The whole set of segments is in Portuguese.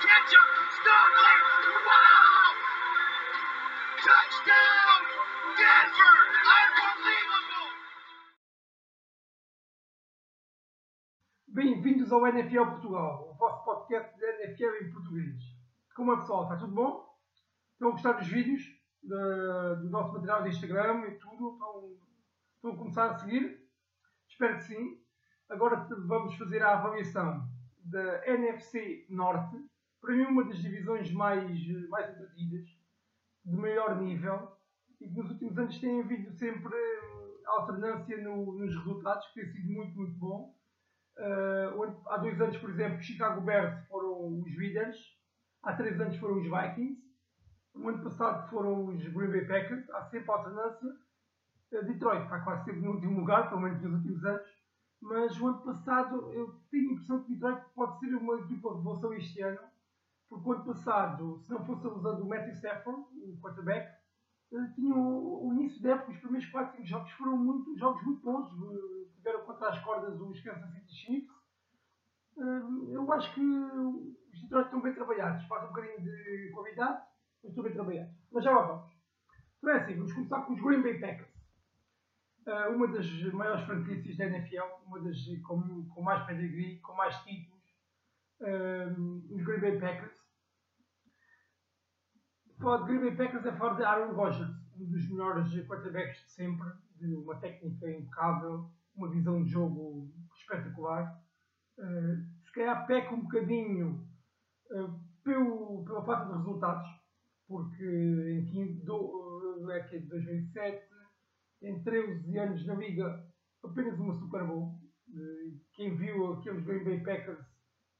sideline. Can they catch him? Stumbling. Wow! Touchdown, Denver! Unbelievable! Bem-vindos ao NFL Portugal, o vosso podcast de NFL em português. Como é pessoal? Está tudo bom? Estão a gostar dos vídeos, da- do nosso material de Instagram e tudo? Estão, estão a começar a seguir? Espero que sim. Agora vamos fazer a avaliação da NFC Norte. Para mim, uma das divisões mais, mais entretidas, de maior nível, e que nos últimos anos tem havido sempre hum, alternância no- nos resultados, que tem sido muito, muito bom. Uh, há dois anos, por exemplo, Chicago Bears foram os líderes, há três anos foram os Vikings, o ano passado foram os Green Bay Packers, há sempre alternância. Uh, Detroit está quase sempre no último lugar, pelo menos nos últimos anos, mas o ano passado eu tenho a impressão que Detroit pode ser uma equipa de revolução este ano, porque o ano passado, se não fosse usando o Matthew Stafford, o quarterback, tinham o, início da época, os primeiros 4, 5 jogos foram muito, jogos muito bons. uh, Tiveram contra as cordas os Kansas City Chiefs. Uh, eu acho que os Detroit estão bem trabalhados. Falta um bocadinho de qualidade, mas estão bem trabalhados. Mas já lá vamos. Então é assim, vamos começar com os Green Bay Packers. Uh, uma das maiores franquícias da NFL, uma das com, com mais pedigree, com mais títulos, os Green Bay Packers. Falar de Green Bay Packers é falar de Aaron Rodgers, um dos melhores quarterbacks de sempre, de uma técnica impecável, uma visão de jogo espetacular. Uh, se calhar peca um bocadinho uh, pelo, pela falta de resultados, porque em 15, do, uh, é que é de 2007, em 13 anos na Liga, apenas uma Super Bowl. Uh, quem viu aqueles Green Bay Packers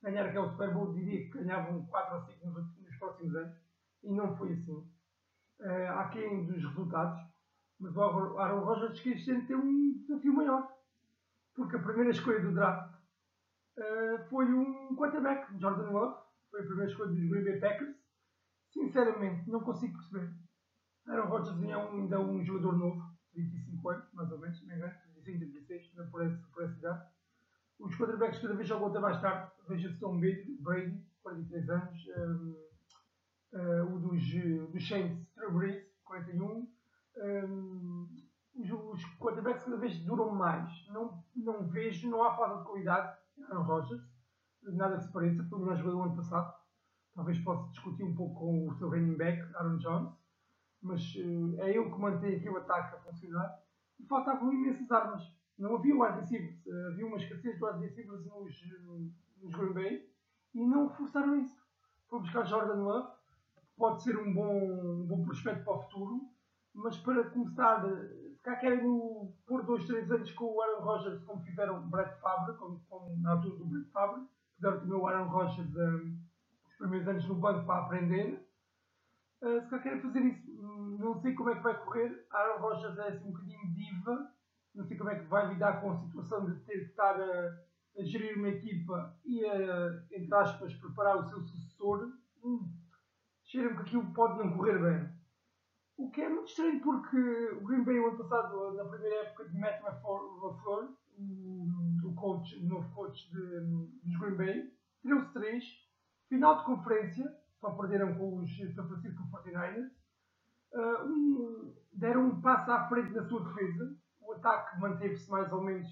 ganhar aquele Super Bowl diria que ganhavam 4 ou 5 nos, nos próximos anos, e não foi assim. Uh, há quem dos resultados, mas o Aaron Rodgers este ano tem um desafio maior, porque a primeira escolha do draft uh, foi um quarterback, Jordan Love, foi a primeira escolha dos Green Bay Packers. Sinceramente, não consigo perceber. Aaron Rodgers é um, ainda um jogador novo, 25 anos, mais ou menos, não me engano, 35, 36, não por, esse, por essa idade. Os quarterbacks cada vez jogam até mais tarde. Veja-se Tom Brady, Brady, 43 anos. Um, uh, o dos, dos Saints, Drew Brees, 41. Um, os, os quarterbacks cada vez duram mais. Não, não vejo, não há falta de qualidade. Aaron Rodgers, nada que se pareça, foi o melhor do ano passado. Talvez possa discutir um pouco com o seu running back, Aaron Jones, mas uh, é ele que mantém aqui o ataque a funcionar. E faltavam imensas armas. Não havia wide receivers, uh, havia uma escassez de wide nos, nos Green Bay e não forçaram isso. Foi buscar Jordan Love, pode ser um bom, um bom prospecto para o futuro, mas para começar, se cá querem pôr dois, três anos com o Aaron Rodgers, como fizeram o Brett Favre, como, como na altura do Brett Favre, fizeram também o Aaron Rodgers um, os primeiros anos no banco para aprender. Uh, se cá querem fazer isso, não sei como é que vai correr. Aaron Rodgers é assim um bocadinho diva, não sei como é que vai lidar com a situação de ter que estar a, a gerir uma equipa e a, entre aspas, preparar o seu sucessor. Hum, cheira-me que aquilo pode não correr bem. O que é muito estranho porque o Green Bay, o ano passado, na primeira época de Matt LaFleur, o, coach, o novo coach dos Green Bay, tirou-se três, final de conferência, só perderam com os San Francisco 49ers, uh, um, deram um passo à frente na sua defesa, o ataque manteve-se mais ou menos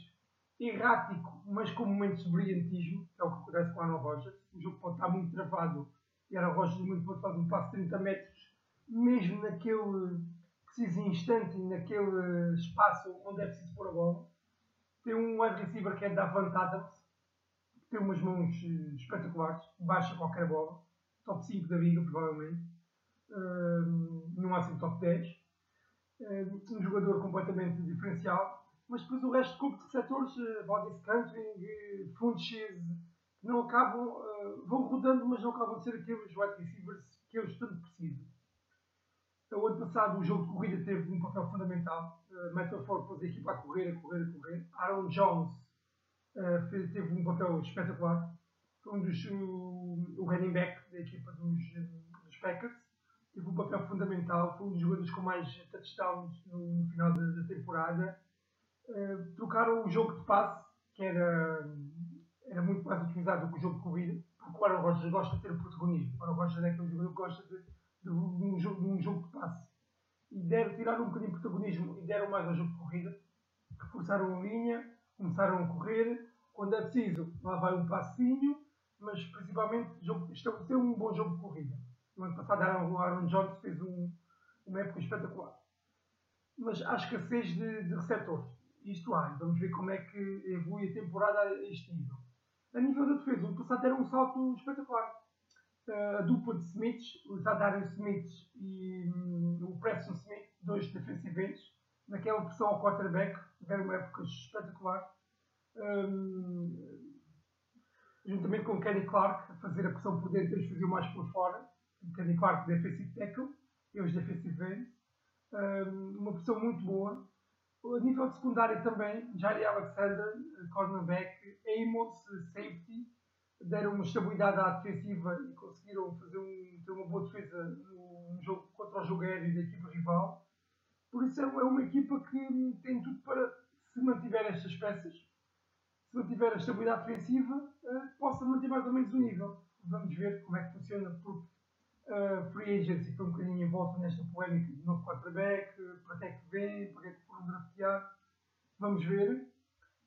errático, mas com momentos de brilhantismo, é o que acontece com o Aaron Rodgers. O jogo pode estar muito travado e era Roger muito fazer um passo de 30 metros, mesmo naquele preciso instante naquele espaço onde é preciso pôr a bola. Tem um wide receiver que é Davant Adams, que tem umas mãos espetaculares, baixa qualquer bola, top 5 da liga, provavelmente, um, no máximo top 10. Um jogador completamente diferencial, mas depois o resto corpo de setores, uh, body scanting, funches, não acabam, uh, vão rodando, mas não acabam de ser aqueles wide receivers que eles tanto precisam. O ano passado o jogo de corrida teve um papel fundamental. Uh, Ford pôs a equipa a correr, a correr, a correr. Aaron Jones uh, fez, teve um papel espetacular. Foi um dos, o, o running back da equipa dos, dos Packers. Teve um papel fundamental. Foi um dos jogadores com mais touchdowns no, no final da, da temporada. Uh, trocaram o jogo de passe, que era, era muito mais utilizado do que o jogo de corrida, porque o Aaron Rodgers gosta de ter o protagonismo. O Aaron Rodgers é aquele jogador que gosta de, de, um, jogo, de um jogo de passe. E deram, tiraram um bocadinho de protagonismo e deram mais ao jogo de corrida. Reforçaram a linha, começaram a correr. Quando é preciso, lá vai um passinho, mas principalmente estabeleceu um bom jogo de corrida. No ano passado, o Aaron Jones fez um, uma época espetacular. Mas há escassez de, de receptores. Isto há. Vamos ver como é que evolui a temporada a este nível. A nível da defesa, o passado era um salto espetacular. A dupla de Smiths, o Zadarius Smith e um, o Preston Smith, dois defensivos, naquela pressão ao quarterback, tiveram uma época espetacular. Um, juntamente com o Kenny Clark, a fazer a pressão por dentro, eles mais por fora. O Kenny Clark, defensive tackle, e os defensive ends. Um, uma pressão muito boa. A nível de secundário também, Jari Alexander, cornerback, Amos, safety, deram uma estabilidade à defensiva e conseguiram fazer um, ter uma boa defesa no, jogo, contra o jogo aéreo da equipa rival. Por isso é, é uma equipa que tem tudo para, se mantiver estas peças, se mantiver a estabilidade defensiva, uh, possa manter mais ou menos o nível. Vamos ver como é que funciona, porque uh, Free Agency foi um bocadinho em volta nesta polémica de novo quarterback, para que é que vem, para que é que foram draftear. Vamos ver.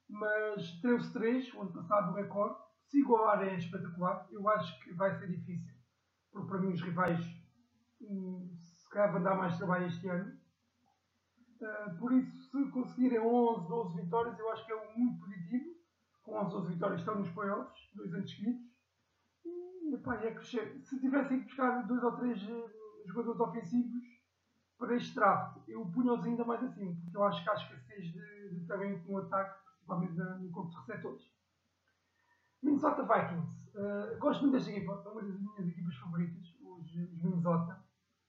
Mas 13-3, o ano passado o recorde. Se igualar é espetacular. Eu acho que vai ser difícil, porque para mim os rivais um, se calhar vão dar mais trabalho este ano. Uh, por isso, se conseguirem 11, 12 vitórias, eu acho que é muito positivo. Com 11, 12 vitórias estão nos playoffs, dois anos seguidos. É. Se tivessem que buscar dois ou três uh, jogadores ofensivos para este draft, eu punha-os ainda mais assim, porque eu acho que há escassez de, de talento no ataque, principalmente no corpo de receptores. Minnesota Vikings. Uh, gosto muito desta equipa, é uma das minhas equipas favoritas, os, os Minnesota.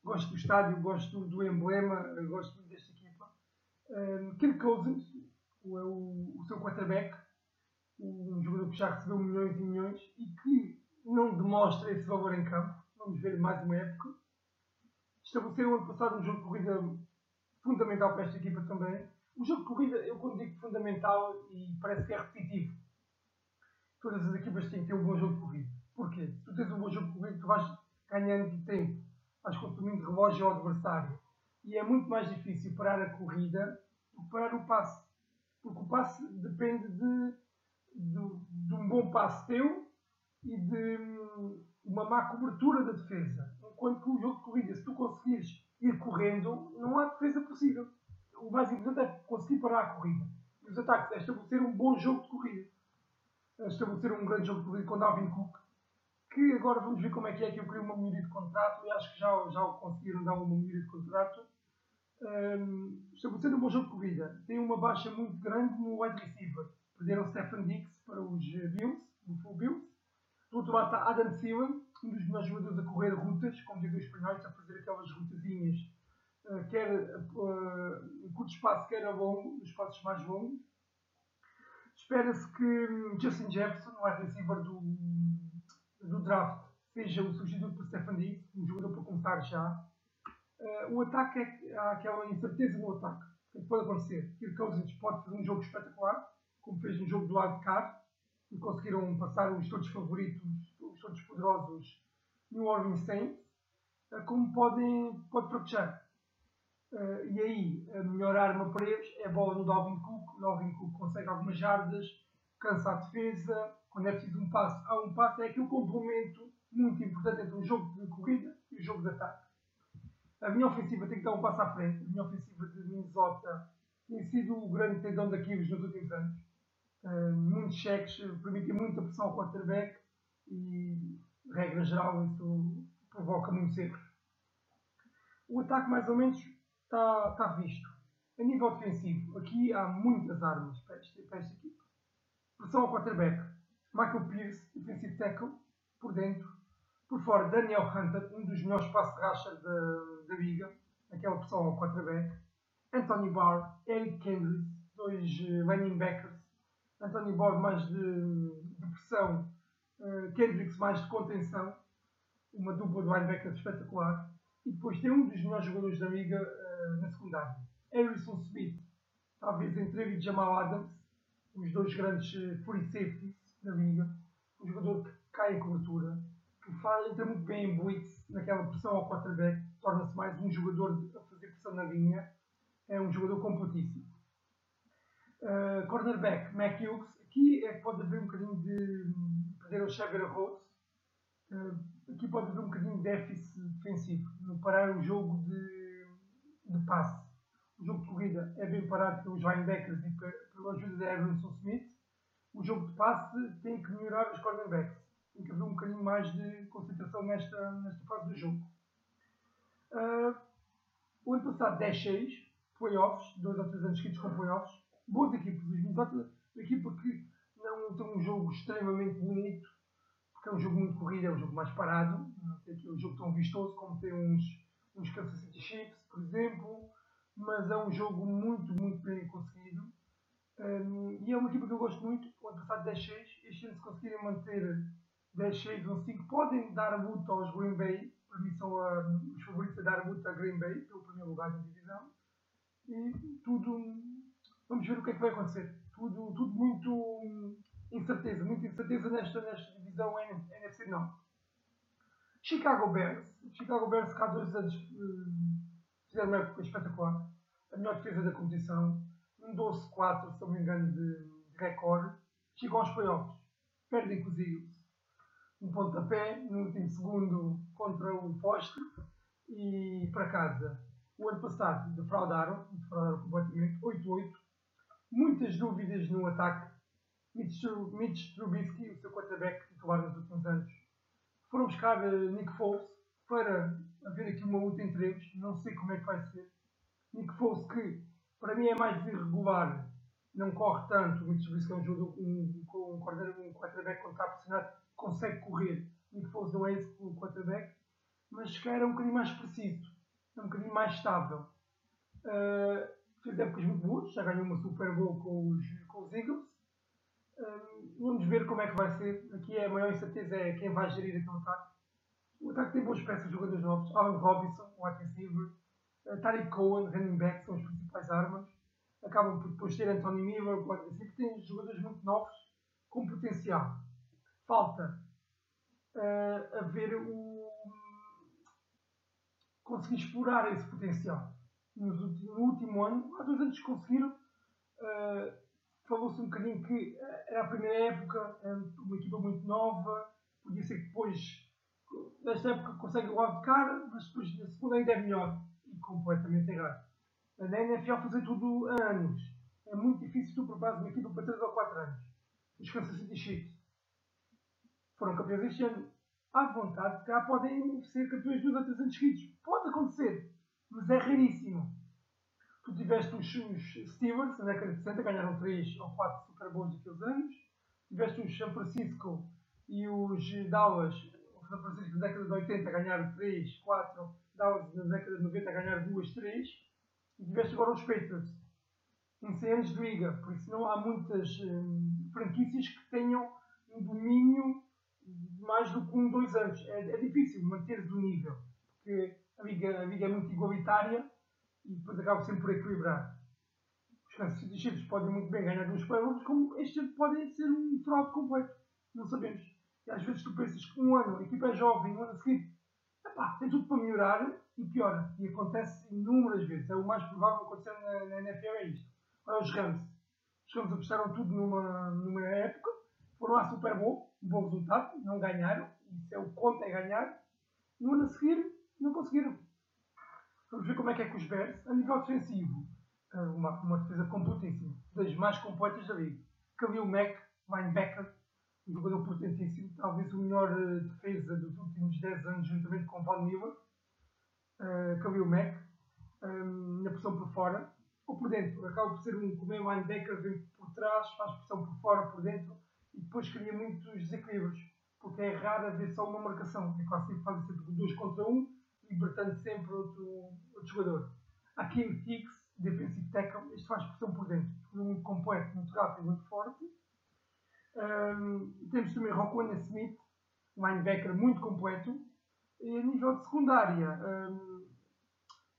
Gosto do estádio, gosto do emblema, gosto muito desta equipa. Kirk Cousins, o, o, o seu quarterback, um jogador que já recebeu milhões e milhões e que não demonstra esse valor em campo. Vamos ver mais uma época. Estabeleceram ano passado um jogo de corrida fundamental para esta equipa também. O jogo de corrida, eu quando digo fundamental e parece que é repetitivo, todas as equipas têm que ter um bom jogo de corrida. Porquê? Se tu tens um bom jogo de corrida, tu vais ganhando tempo, vais consumindo relógio ao adversário. E é muito mais difícil parar a corrida do que parar o passe. Porque o passe depende de, de, de um bom passe teu e de hum, uma má cobertura da defesa. Enquanto que o jogo de corrida, se tu conseguires ir correndo, não há defesa possível. O mais importante é conseguir parar a corrida. E os ataques é estabelecer um bom jogo de corrida. É estabelecer um grande jogo de corrida com Dalvin Cook, que agora vamos ver como é que é que eu queria uma melhoria de contrato e acho que já, já conseguiram dar uma melhoria de contrato. Um, estabelecer um bom jogo de corrida. Tem uma baixa muito grande no wide receiver. Perderam Stephen Dix para os Bills, o Full Bills do outro lado está Adam Thielen, um dos melhores jogadores a correr rutas, como dizem os espanhóis, a fazer aquelas rutazinhas, uh, quer uh, em curto espaço, quer a longo, nos espaços mais longos. Espera-se que um, Justin Jefferson, o receiver do, do draft, seja o substituto para Stephen Diggs, um jogador para começar já. Uh, o ataque, é, há aquela incerteza no ataque. O que pode acontecer? Kirk Cousins pode fazer um jogo espetacular, como fez no jogo do cá, e conseguiram passar os todos favoritos, os todos poderosos New Orleans Saints, eh, como podem, pode fraquejar. Uh, e aí, a melhor arma para eles é a bola no Dalvin Cook. O Dalvin Cook consegue algumas jardas, cansa a defesa. Quando é preciso um passo, há um passo. É aquele complemento muito importante entre o jogo de corrida e o jogo de ataque. A minha ofensiva tem que dar um passo à frente. A minha ofensiva de Minnesota tem sido o grande tendão daqueles nos últimos anos uh, muitos cheques, permitem muita pressão ao quarterback e, regra geral, isso provoca muitos erros. O ataque, mais ou menos, está, está visto. A nível defensivo, aqui há muitas armas para esta, para esta equipa. Pressão ao quarterback. Michael Pierce, defensive tackle, por dentro. Por fora, Daniel Hunter, um dos melhores passos racha da, da liga. Aquela pressão ao quarterback. Anthony Barr, Eric Kendrick, dois uh, running backers Anthony Borg mais de, de pressão, uh, Kendricks mais de contenção, uma dupla de linebackers espetacular. E depois tem um dos melhores jogadores da liga uh, na secundária, Harrison Smith, talvez entre ele e Jamal Adams, os dois grandes uh, free safeties da liga. Um jogador que cai em cobertura, que faz, entra muito bem em blitz, naquela pressão ao quarterback, torna-se mais um jogador a fazer pressão na linha, é um jogador completíssimo. Uh, cornerback, Mac Hughes, aqui é que pode haver um bocadinho de perder o Xavier Rhodes, uh, aqui pode haver um bocadinho de déficit defensivo, no parar o jogo de, de passe. O jogo de corrida é bem parado pelos linebackers e pela ajuda de Evanson Smith. O jogo de passe tem que melhorar os cornerbacks. Tem que haver um bocadinho mais de concentração nesta, nesta fase do jogo. Uh, o ano passado 10-6, playoffs, dois ou três anos seguidos com playoffs. Boas equipas, os Minnesota, uma equipa que não tem um jogo extremamente bonito, porque é um jogo muito corrido, é um jogo mais parado, não tem um jogo tão vistoso como tem uns, uns Kansas City Chiefs, por exemplo, mas é um jogo muito, muito bem conseguido. Um, e é uma equipa que eu gosto muito. O ano passado 10-6, este ano se conseguirem manter 10-6 ou 5, podem dar a luta aos Green Bay. Para mim são uh, os favoritos a dar a luta a Green Bay, pelo primeiro lugar da divisão. E tudo. Vamos ver o que é que vai acontecer. Tudo, tudo muito incerteza, muita incerteza nesta, nesta divisão NFC não. Chicago Bears. Chicago Bears, que há dois anos uh, fizeram uma época espetacular. A melhor defesa da competição. Um 12-4, se não me engano, de recorde. Chegam aos playoffs. Perdem com os Eagles. Um pontapé no último segundo contra o poste. E para casa. O ano passado defraudaram, defraudaram completamente, 8-8. Muitas dúvidas no ataque. Mitch Trubisky, o seu quarterback titular nos últimos anos, foram buscar uh, Nick Foles para haver aqui uma luta entre eles. Não sei como é que vai ser. Nick Foles, que para mim é mais irregular, não corre tanto. Vezes que é um jogo um, um, um quarterback quando está pressionado, consegue correr. Nick Foles não é esse o quarterback, mas se calhar é um bocadinho mais preciso, é um bocadinho mais estável. Uh, fez épocas muito boas, já ganhou uma Super Bowl com os, com os Eagles. Uh, vamos ver como é que vai ser. Aqui a maior incerteza é quem vai gerir aquele ataque. O ataque tem boas peças de jogadores novos. Alan Robinson, o receiver. Uh, Tariq Cohen, running back, são as principais armas. Acabam por depois ter Anthony Miller, receiver. Tem jogadores muito novos com potencial. Falta uh, a ver o. conseguir explorar esse potencial. No, último ano, há dois anos conseguiram. Uh, Falou-se um bocadinho que era a primeira época, uma equipa muito nova, podia ser que depois nesta época consegue o de cara, mas depois na segunda ainda é melhor. E completamente errado. Na NFL fazer tudo há anos. É muito difícil tu preparares uma equipa para 3 ou 4 anos. Os Kansas City Chiefs foram campeões este ano. À vontade, cá podem ser campeões dos outros anos seguidos. Pode acontecer, mas é raríssimo. Tu tiveste os, os Steelers na década de 60, ganharam 3 ou 4 Super Bowls naqueles anos. Tiveste os San Francisco e os Dallas São Francisco na década de 80 a ganhar 3, 4, Dallas na década de 90 a ganhar 2, 3, e tiveste agora os Patriots em 100 anos de liga, por isso não há muitas hum, franquícias que tenham um domínio de mais do que um, dois anos. É, é difícil manter o nível, porque a liga, a liga é muito igualitária e depois acaba sempre por equilibrar. Os City Chiefs podem muito bem ganhar uns playoffs, como este podem ser um fraude completo. Não sabemos. E às vezes tu pensas que um ano a equipa é jovem, um ano seguinte, epá, tem tudo para melhorar e piora. E acontece inúmeras vezes. É o mais provável acontecer na, na NFL é isto. Olha os Rams. Os Rams apostaram tudo numa, numa época, foram à Super Bowl, um bom resultado, não ganharam. Isso é o conto é ganhar. No ano a seguir, não conseguiram. Vamos ver como é que é com os Bears. A nível defensivo, uma, uma defesa completíssima, das mais completas da liga. Khalil Mack, linebacker, um jogador potentíssimo, talvez o melhor uh, defesa dos últimos 10 anos, juntamente com Von Miller, uh, Khalil Mack, um, na pressão por fora, ou por dentro, acaba por ser um como é linebacker, vem por trás, faz pressão por fora, por dentro, e depois cria muitos desequilíbrios, porque é raro ver só uma marcação, é quase sempre fazem sempre dois contra um, libertando sempre outro, outro jogador. Aqui o Tix, defensive tackle, este faz pressão por dentro, muito completo, muito rápido, muito forte, um, temos também Roquan Smith, linebacker muito completo. E a nível de secundária, um,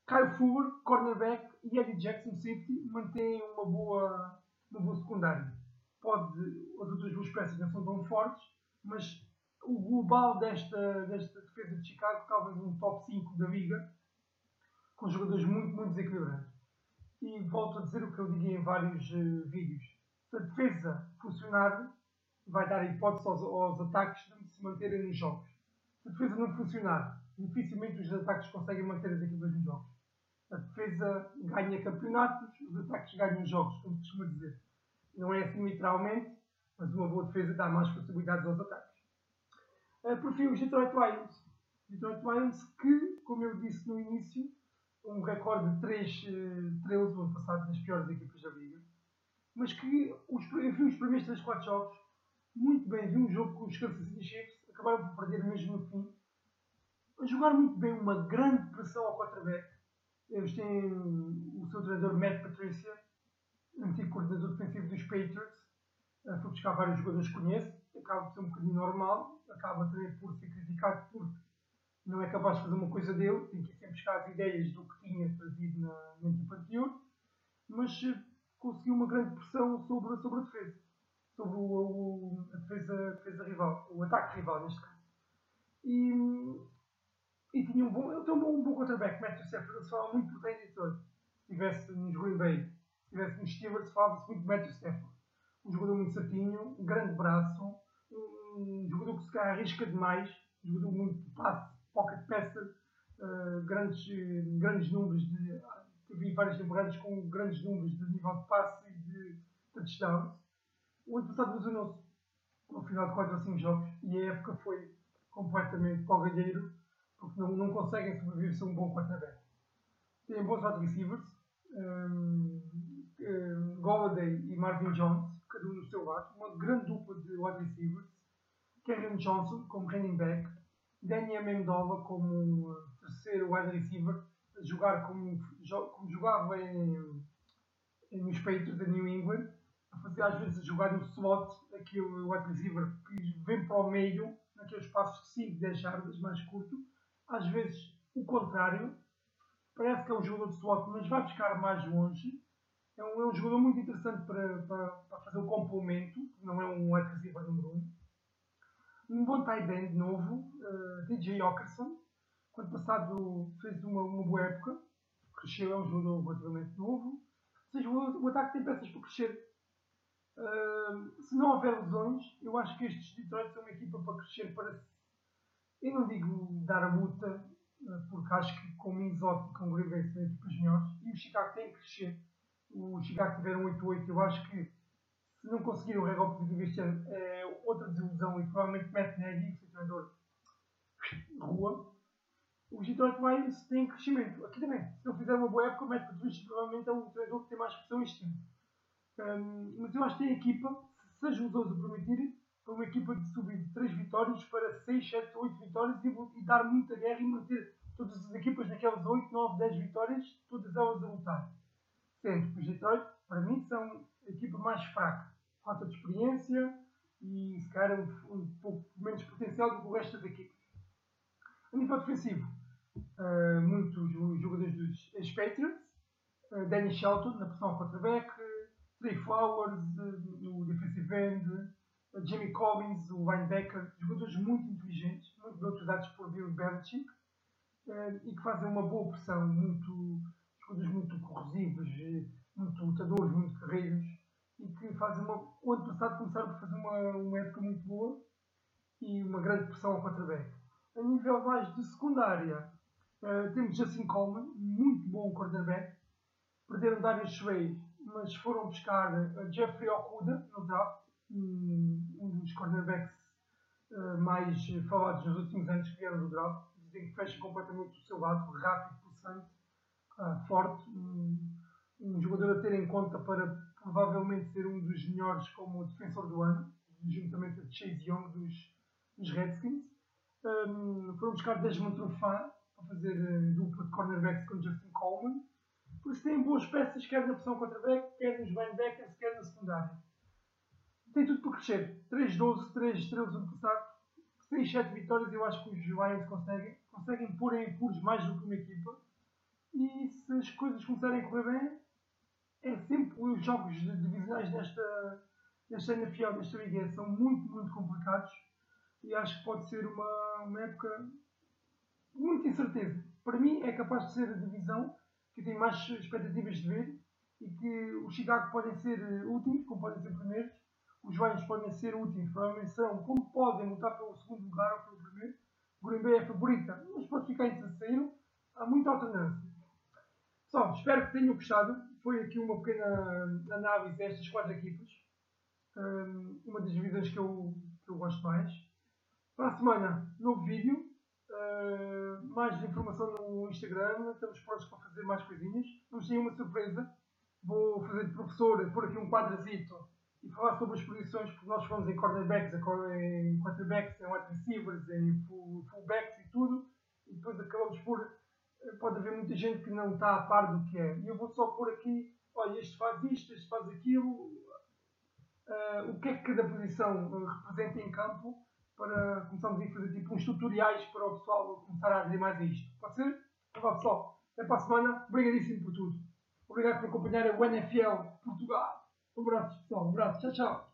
Kyle Fuller, cornerback e Eddie Jackson, safety, mantêm uma boa, uma boa secundária. Pode, as outras duas peças não são tão fortes, mas o global desta, desta defesa de Chicago, talvez um top 5 da liga, com jogadores muito, muito desequilibrados. E volto a dizer o que eu digo em vários uh, vídeos. Se a defesa funcionar, vai dar hipótese aos, aos ataques de se manterem nos jogos. Se a defesa não funcionar, dificilmente os ataques conseguem manter as equipas nos jogos. A defesa ganha campeonatos, os ataques ganham jogos, como costuma dizer. Não é assim literalmente, mas uma boa defesa dá mais possibilidades aos ataques. Uh, por fim, os Detroit Lions. Detroit Lions que, como eu disse no início, um recorde de 3 uh, 13 no ano passado das piores equipas da liga, mas que os, eu vi os primeiros 3, 4 jogos muito bem. Vi um jogo com os Kansas City Chiefs, acabaram por perder mesmo no fim. A jogar muito bem, uma grande pressão ao quarterback. Eles têm o seu treinador Matt Patricia, antigo coordenador defensivo dos Patriots, uh, foi buscar vários jogadores que conhece, acaba por ser um bocadinho normal, acaba também por ser criticado porque não é capaz de fazer uma coisa dele, tem que ir sempre buscar as ideias do que tinha trazido na, na equipa anterior, mas uh, conseguiu uma grande pressão sobre, sobre a defesa, sobre o, o, a, defesa, a defesa rival, o ataque rival neste caso. E, e tinha um bom, ele tem um bom, bom quarterback, Matthew Stafford, se fala muito bem de todo. Se estivesse nos Green Bay, se estivesse nos Steelers, falava-se muito de Matthew Stafford. Um jogador muito certinho, um grande braço, um jogador que se arrisca demais, jogador muito passe, pocket passer, uh, grandes, grandes números de. Tive várias temporadas com grandes números de nível de passe e de touchdowns. O ano passado lesionou-se no final de 4 ou 5 jogos e a época foi completamente para o galheiro porque não, não conseguem sobreviver sem um bom quarterback. Têm bons wide receivers, um, um, Golladay e Marvin Jones, no seu lado, uma grande dupla de wide receivers, Kevin Johnson como running back, Daniel Mendola como terceiro wide receiver, a jogar como, como jogava em, em, nos de New England, a fazer às vezes jogar no slot, aquele wide receiver que vem para o meio, naqueles passos de 5, 10 jardas mais curto, às vezes o contrário, parece que é um jogador de slot, mas vai buscar mais longe. É um, é um jogador muito interessante para, para, para fazer o complemento, não é um receiver número 1. Um. bom tight end novo, uh, DJ Okerson, quando passado fez uma, uma boa época, cresceu, é um jogador relativamente novo. Ou seja, o, o ataque tem peças para crescer. Uh, se não houver lesões, eu acho que estes Detroit são uma equipa para crescer para eu não digo dar a luta, porque acho que com o Minnesota e com o Green Bay são equipas melhores, e o Chicago tem que crescer. O Chicago tiveram 8-8, eu acho que se não conseguir o recorde positivo este ano é outra desilusão e provavelmente Matt Nagy, o treinador rua. Os Detroit Lions têm crescimento. Aqui também, se não fizer uma boa época, o Matt Patricia provavelmente é o treinador que tem mais pressão este ano. Um, mas eu acho que tem equipa, se as lesões o permitirem, para uma equipa de subir de 3 vitórias para 6, 7, 8 vitórias e, e, dar muita guerra e manter todas as equipas naquelas 8, 9, 10 vitórias, todas elas a lutar. Que os Detroit, para mim, são a equipa mais fraca. Falta de experiência e se calhar um, um pouco menos potencial do que o resto das equipas. A nível defensivo, uh, muitos jogadores dos Patriots, uh, Danny Shelton na ao quarterback, Trey Flowers uh, no defensive end, Jamie Collins, o linebacker, jogadores muito inteligentes, muito bem utilizados por Bill Belichick eh, e que fazem uma boa pressão, muito, jogadores muito corrosivos, eh, muito lutadores, muito guerreiros e que fazem uma. O ano passado começaram a fazer uma, uma época muito boa e uma grande pressão ao quarterback. A nível mais de secundária, uh, temos Justin Coleman, muito bom quarterback. Perderam Darius Sway, mas foram buscar uh, Jeffrey Okuda no draft um, dos cornerbacks uh, mais falados nos últimos anos que vieram do draft. Dizem que fecha completamente o seu lado, rápido, pulsante, uh, forte. Um, jogador a ter em conta para provavelmente ser um dos melhores como defensor do ano, juntamente a Chase Young dos, dos Redskins. Um, foram buscar Desmond Trufant para fazer uh, dupla de cornerbacks com Justin Coleman. Por isso têm boas peças, quer na pressão quarterback, quer nos linebackers, quer na secundária tem tudo para crescer. 3-12, 3 estrelas ano passado, 6, 7 vitórias, eu acho que os Lions conseguem. Conseguem pôr em apuros mais do que uma equipa. E se as coisas começarem a correr bem, é sempre os jogos divisionais desta, desta NFL, desta liga, são muito, muito complicados. e acho que pode ser uma, uma época de muita incerteza. Para mim é capaz de ser a divisão que eu tenho mais expectativas de ver e que os Chicago podem ser últimos, como podem ser primeiros, os Lions podem ser últimos, provavelmente são, como podem lutar pelo segundo lugar ou pelo primeiro. O Green Bay é favorita, mas pode ficar em terceiro. Há muita alternância. Pessoal, espero que tenham gostado. Foi aqui uma pequena análise destas quatro equipas. Um, uma das divisões que eu, que eu gosto mais. Para a semana, novo vídeo. Uh, mais informação no Instagram. Estamos prontos para fazer mais coisinhas. Vamos ter uma surpresa. Vou fazer de professor, pôr aqui um quadrazito e falar sobre as posições, porque nós fomos em cornerbacks, em quarterbacks, em wide receivers, em fullbacks e tudo, e depois acabamos por. Pode haver muita gente que não está a par do que é. E eu vou só pôr aqui: olha, este faz isto, este faz aquilo, uh, o que é que cada posição uh, representa em campo, para começarmos a fazer tipo uns tutoriais para o pessoal começar a ver mais a isto. Pode ser? Então pessoal, até para a semana, obrigadíssimo por tudo. Obrigado por acompanhar o NFL Portugal. Um abraço, pessoal. Um abraço. Tchau, tchau.